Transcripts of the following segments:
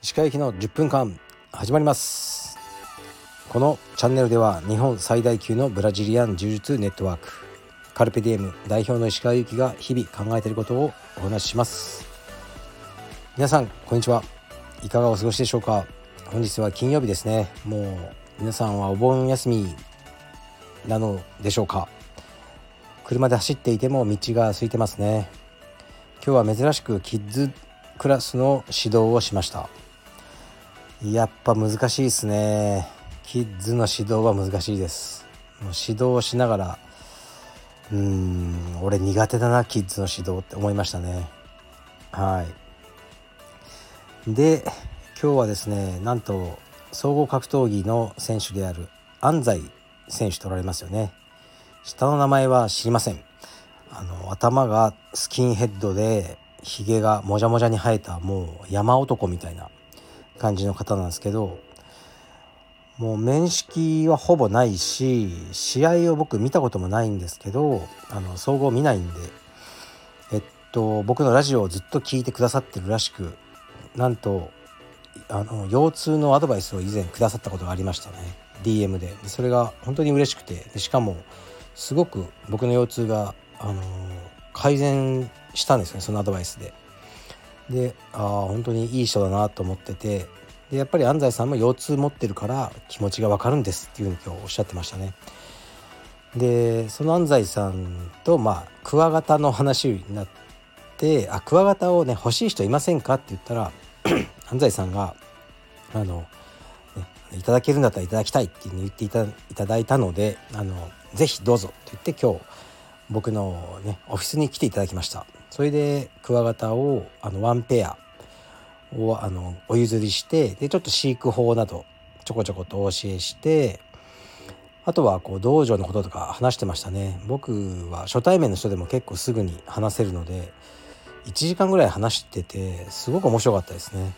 石川行きの10分間始まります。このチャンネルでは日本最大級のブラジリアン柔術ネットワークカルペディエム代表の石川由紀が日々考えていることをお話しします。皆さんこんにちは。いかがお過ごしでしょうか。本日は金曜日ですね。もう皆さんはお盆休みなのでしょうか。車で走っていても道が空いてますね。今日は珍しくキッズクラスの指導をしました。やっぱ難しいですね。キッズの指導は難しいです。指導をしながらうーん俺苦手だなキッズの指導って思いましたね。はい。で今日はですねなんと総合格闘技の選手である安西選手とられますよね。下の名前は知りません。あの頭がスキンヘッドでひげがもじゃもじゃに生えたもう山男みたいな感じの方なんですけどもう面識はほぼないし試合を僕見たこともないんですけどあの総合見ないんでえっと僕のラジオをずっと聞いてくださってるらしくなんとあの腰痛のアドバイスを以前くださったことがありましたね。DM で。でそれが本当に嬉しくてしかもすごく僕の腰痛が、あの改善したんですねそのアドバイスで。でああ本当にいい人だなと思っててでやっぱり安西さんも腰痛持ってるから気持ちが分かるんですっていうふうに今日おっしゃってましたね。でその安西さんとまあクワガタの話になって「あクワガタをね欲しい人いませんか?」って言ったら 安西さんがあの、「いただけるんだったらいただきたい」って言っていただいたので「あのぜひどうぞ」って言って今日僕のねオフィスに来ていただきました。それでクワガタをあのワンペアをあのお譲りしてでちょっと飼育法などちょこちょことお教えしてあとはこう道場のこととか話してましたね。僕は初対面の人でも結構すぐに話せるので1時間ぐらい話しててすごく面白かったですね。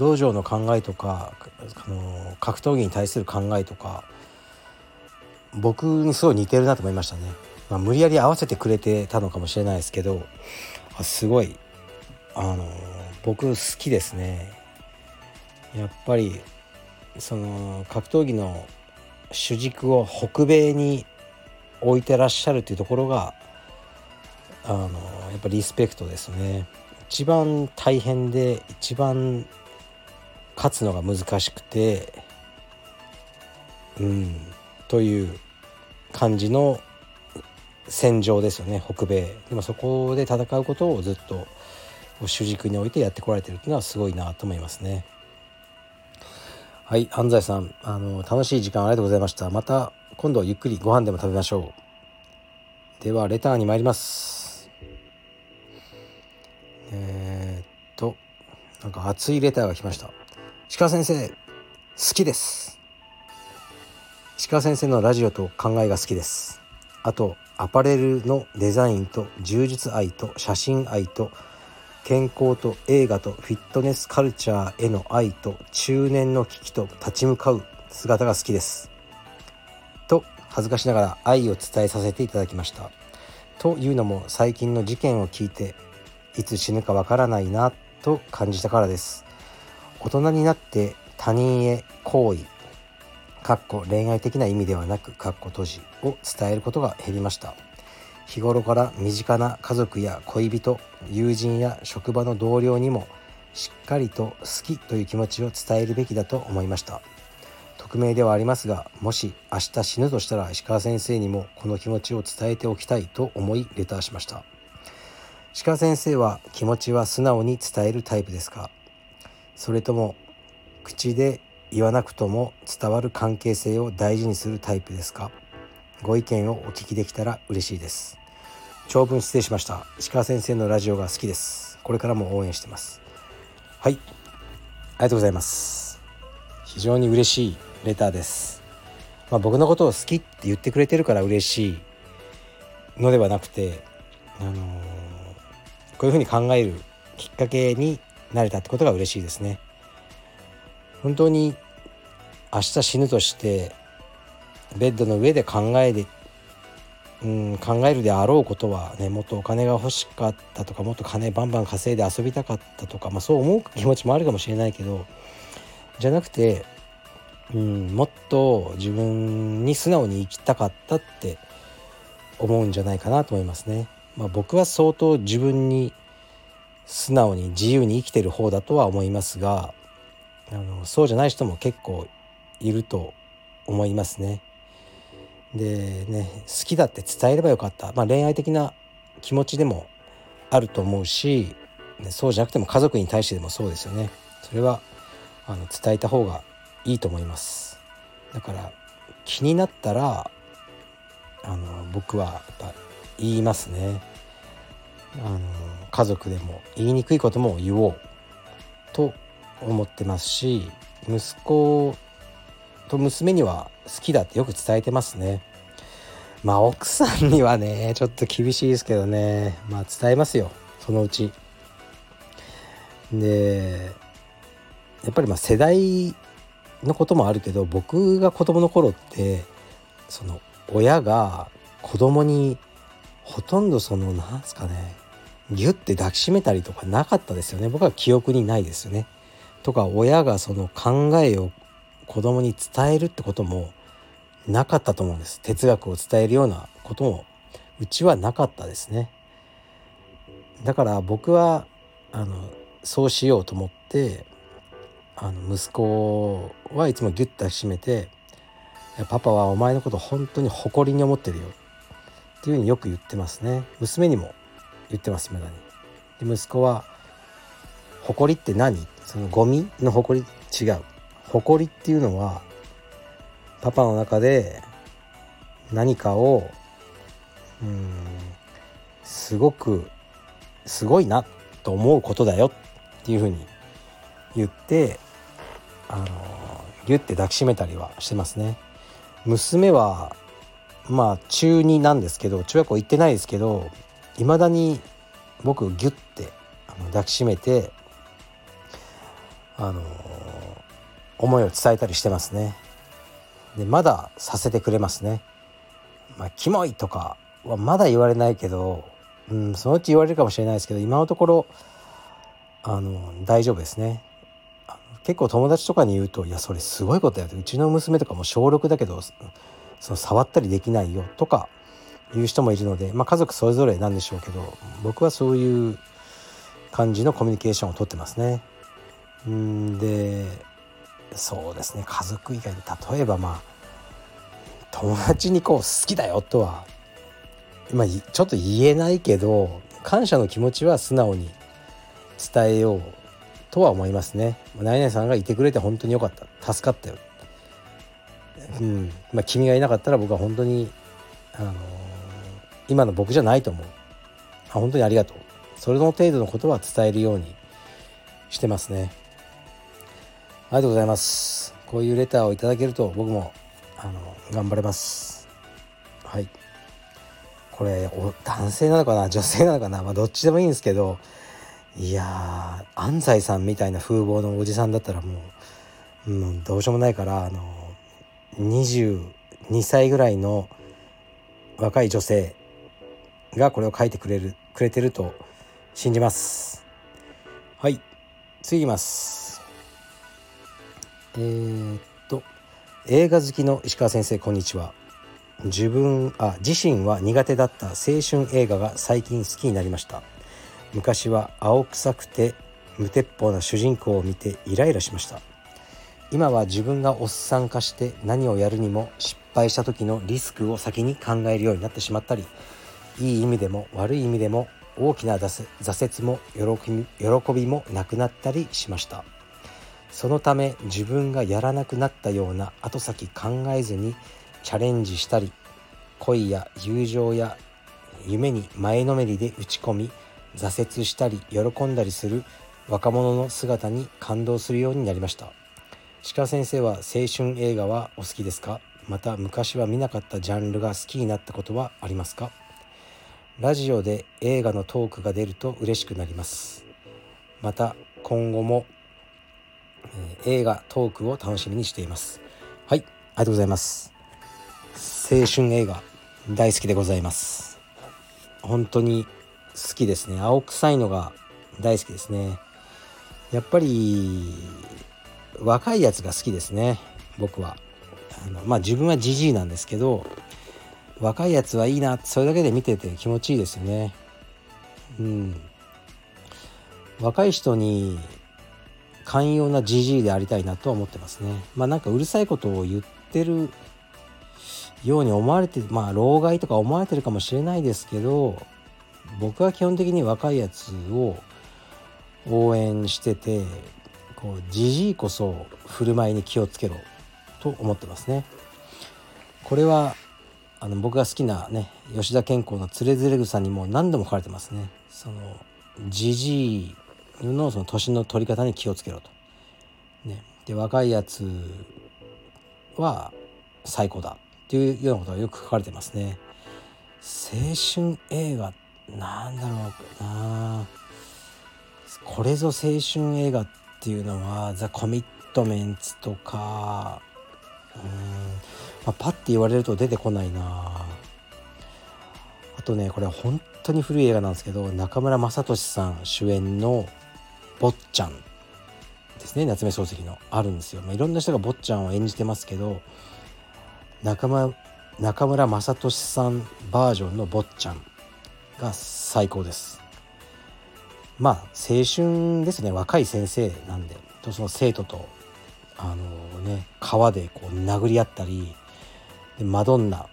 道場の考えとかあの格闘技に対する考えとか僕にすごい似てるなと思いましたね、まあ、無理やり合わせてくれてたのかもしれないですけどすごいあの僕好きですね。やっぱりその格闘技の主軸を北米に置いてらっしゃるっていうところがあのやっぱリスペクトですね。一番大変で一番勝つのが難しくてうんという感じの戦場ですよね北米。でもそこで戦うことをずっと主軸に置いてやってこられてるっていうのはすごいなと思いますね。はい安西さんあの楽しい時間ありがとうございました。また今度はゆっくりご飯でも食べましょう。ではレターに参ります。えー、っとなんか熱いレターが来ました。鹿先生好きです。鹿先生のラジオと考えが好きです。あとアパレルのデザインと充実愛と写真愛と健康と映画とフィットネスカルチャーへの愛と中年の危機と立ち向かう姿が好きです。と恥ずかしながら愛を伝えさせていただきました。というのも最近の事件を聞いていつ死ぬかわからないなと感じたからです。大人になって他人へ好意かっこ恋愛的な意味ではなくかっこ閉じを伝えることが減りました。日頃から身近な家族や恋人友人や職場の同僚にもしっかりと好きという気持ちを伝えるべきだと思いました。匿名ではありますがもし明日死ぬとしたら石川先生にもこの気持ちを伝えておきたいと思いレターしました。石川先生は気持ちは素直に伝えるタイプですか？それとも口で言わなくとも伝わる関係性を大事にするタイプですか？ご意見をお聞きできたら嬉しいです。長文失礼しました。石川先生のラジオが好きです。これからも応援してます。はい。ありがとうございます。非常に嬉しいレターです。まあ、僕のことを好きって言ってくれてるから嬉しいのではなくてあのー、こういうふうに考えるきっかけになれたってことが嬉しいですね本当に明日死ぬとしてベッドの上で考えうん、考えるであろうことはねもっとお金が欲しかったとかもっと金バンバン稼いで遊びたかったとか、まあ、そう思う気持ちもあるかもしれないけどじゃなくて、うん、もっと自分に素直に生きたかったって思うんじゃないかなと思いますね。まあ、僕は相当自分に素直に自由に生きてる方だとは思いますがあのそうじゃない人も結構いると思いますね。でね好きだって伝えればよかった、まあ、恋愛的な気持ちでもあると思うし、そうじゃなくても家族に対してでもそうですよね。それはあの伝えた方がいいと思います。だから気になったらあの僕はやっぱ言いますね。あの家族でも言いにくいことも言おうと思ってますし息子と娘には好きだってよく伝えてますね。まあ奥さんにはねちょっと厳しいですけどね。まあ伝えますよ。そのうち。でやっぱりまあ世代のこともあるけど僕が子供の頃ってその親が子供にほとんどそのなんすかねギュッて抱きしめたりとかなかったですよね僕は記憶にないですよね。とか親がその考えを子供に伝えるってこともなかったと思うんです哲学を伝えるようなこともうちはなかったですね。だから僕はあのそうしようと思ってあの息子はいつもギュッと抱きしめて「パパはお前のこと本当に誇りに思ってるよ」っていうふうによく言ってますね娘にも言ってます未だにで息子は「誇りって何?」そのゴミの誇り？違う誇りっていうのはパパの中で何かをうんすごくすごいなと思うことだよっていうふうに言ってあのギュッて抱きしめたりはしてますね。娘はまあ中2なんですけど中学校行ってないですけどいまだに僕をギュッて抱きしめてあの思いを伝えたりしてますね。でまださせてくれますね。まあ、キモいとかはまだ言われないけど、うん、そのうち言われるかもしれないですけど今のところあの大丈夫ですね。結構友達とかに言うと「いやそれすごいことだよ」うちの娘とかも小6だけどその触ったりできないよとかいう人もいるので、まあ、家族それぞれなんでしょうけど僕はそういう感じのコミュニケーションをとってますね。んでそうですね家族以外に例えばまあ友達にこう好きだよとは今ちょっと言えないけど感謝の気持ちは素直に伝えようとは思いますね。何々さんがいてくれて本当によかった助かったよ。うんまあ、君がいなかったら僕は本当に、あの、今の僕じゃないと思う。あ本当にありがとう。それの程度のことは伝えるようにしてますね。ありがとうございます。こういうレターをいただけると僕もあの頑張れます。はい。これ男性なのかな？女性なのかな？まあどっちでもいいんですけどいや安西さんみたいな風貌のおじさんだったらもう、うん、どうしようもないからあの22歳ぐらいの若い女性がこれを書いてくれるくれてると信じます。はい。次いきます。えー、っと映画好きの石川先生こんにちは。自分あ自身は苦手だった青春映画が最近好きになりました。昔は青臭くて無鉄砲な主人公を見てイライラしました。今は自分がおっさん化して何をやるにも失敗した時のリスクを先に考えるようになってしまったりいい意味でも悪い意味でも大きな挫折も喜びもなくなったりしました。そのため自分がやらなくなったような後先考えずにチャレンジしたり恋や友情や夢に前のめりで打ち込み挫折したり喜んだりする若者の姿に感動するようになりました。鹿先生は青春映画はお好きですか？また昔は見なかったジャンルが好きになったことはありますか？ラジオで映画のトークが出ると嬉しくなります。また今後も、えー、映画トークを楽しみにしています。はいありがとうございます。青春映画大好きでございます。本当に好きですね。青臭いのが大好きですね。やっぱり若いやつが好きですね。僕は。あのまあ自分はじじいなんですけど若いやつはいいな。それだけで見てて気持ちいいですよね。うん。若い人に寛容なじじいでありたいなとは思ってますね。まあなんかうるさいことを言ってるように思われてまあ老害とか思われてるかもしれないですけど僕は基本的に若いやつを応援しててこうじじいこそ振る舞いに気をつけろと思ってますね。これはあの僕が好きなね吉田健康のつれづれ草にも何度も書かれてますね。そのじじいのその年の取り方に気をつけろと。ね、で若いやつは最高だっていうようなことがよく書かれてますね。青春映画なんだろうなこれぞ青春映画っていうのは「ザ・コミットメンツ」とかうん、まあ、パッて言われると出てこないな。あとねこれ本当に古い映画なんですけど中村雅俊さん主演の「坊ちゃん」ですね。夏目漱石の。あるんですよ、まあ、いろんな人が坊ちゃんを演じてますけど中村中村雅俊さんバージョンの坊ちゃんが最高です。まあ青春ですね。若い先生なんで。とその生徒とあのね川でこう殴り合ったりマドンナ。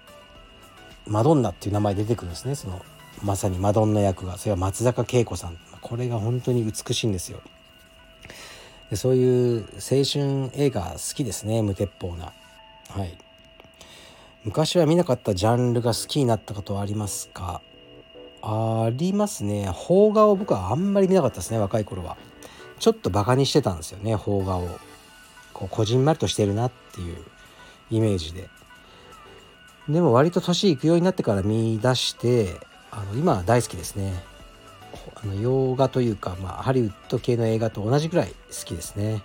マドンナっていう名前出てくるんですね。そのまさにマドンナ役が。それは松坂慶子さん。これが本当に美しいんですよ。でそういう青春映画好きですね。無鉄砲な。はい。昔は見なかったジャンルが好きになったことはありますか？ありますね。邦画を僕はあんまり見なかったですね。若い頃は。ちょっとバカにしてたんですよね。邦画を。こうこじんまりとしてるなっていうイメージで。でも割と年いくようになってから見出してあの今は大好きですね。あの洋画というか、まあ、ハリウッド系の映画と同じくらい好きですね。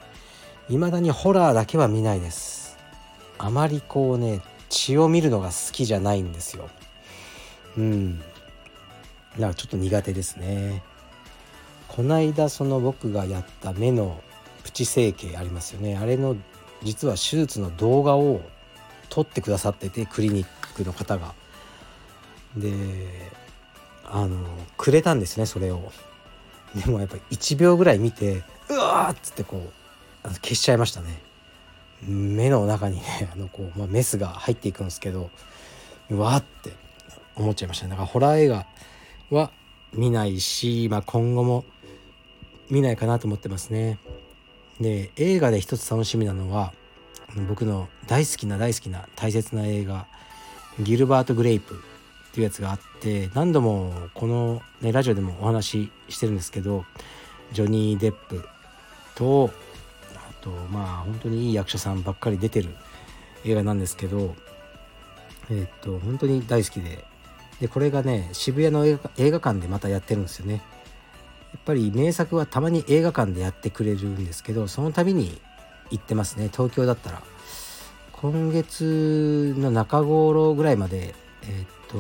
未だにホラーだけは見ないです。あまりこうね血を見るのが好きじゃないんですよ。うん。だからちょっと苦手ですね。こないだその僕がやった目のプチ整形ありますよね。あれの実は手術の動画を撮ってくださっててクリニックの方が。であのくれたんですねそれを。でもやっぱ1秒ぐらい見てうわーっつってこう消しちゃいましたね。目の中にね あのこう、まあ、メスが入っていくんですけどうわーって思っちゃいましたね。だからホラー映画は見ないし、まあ、今後も見ないかなと思ってますね。で映画で一つ楽しみなのは僕の大好きな大好きな大切な映画「ギルバート・グレイプ」っていうやつがあって何度もこの、ね、ラジオでもお話ししてるんですけどジョニー・デップとあとまあ本当にいい役者さんばっかり出てる映画なんですけどえっと本当に大好きで。でこれがね渋谷の映画館でまたやってるんですよね。やっぱり名作はたまに映画館でやってくれるんですけどその度に行ってますね。東京だったら。今月の中頃ぐらいまでえっと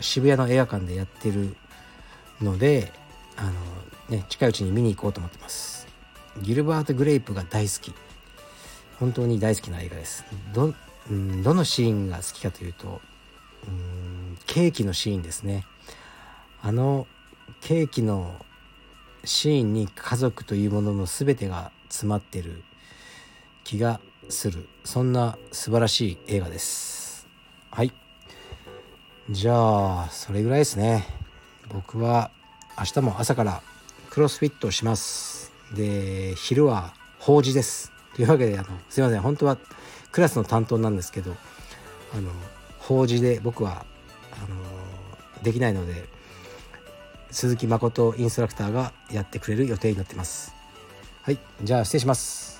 渋谷の映画館でやってるのであのね近いうちに見に行こうと思ってます。ギルバート・グレイプが大好き。本当に大好きな映画です。ど,、うん、どのシーンが好きかというとうんケーキのシーンですね。あのケーキのシーンに家族というものの全てが詰まってる気がする。そんな素晴らしい映画です。はい。じゃあそれぐらいですね。僕は明日も朝からクロスフィットをします。で昼は法事です。というわけであのすいません。本当はクラスの担当なんですけどあの法事で僕はあのできないので鈴木誠インストラクターがやってくれる予定になってます。はい。じゃあ失礼します。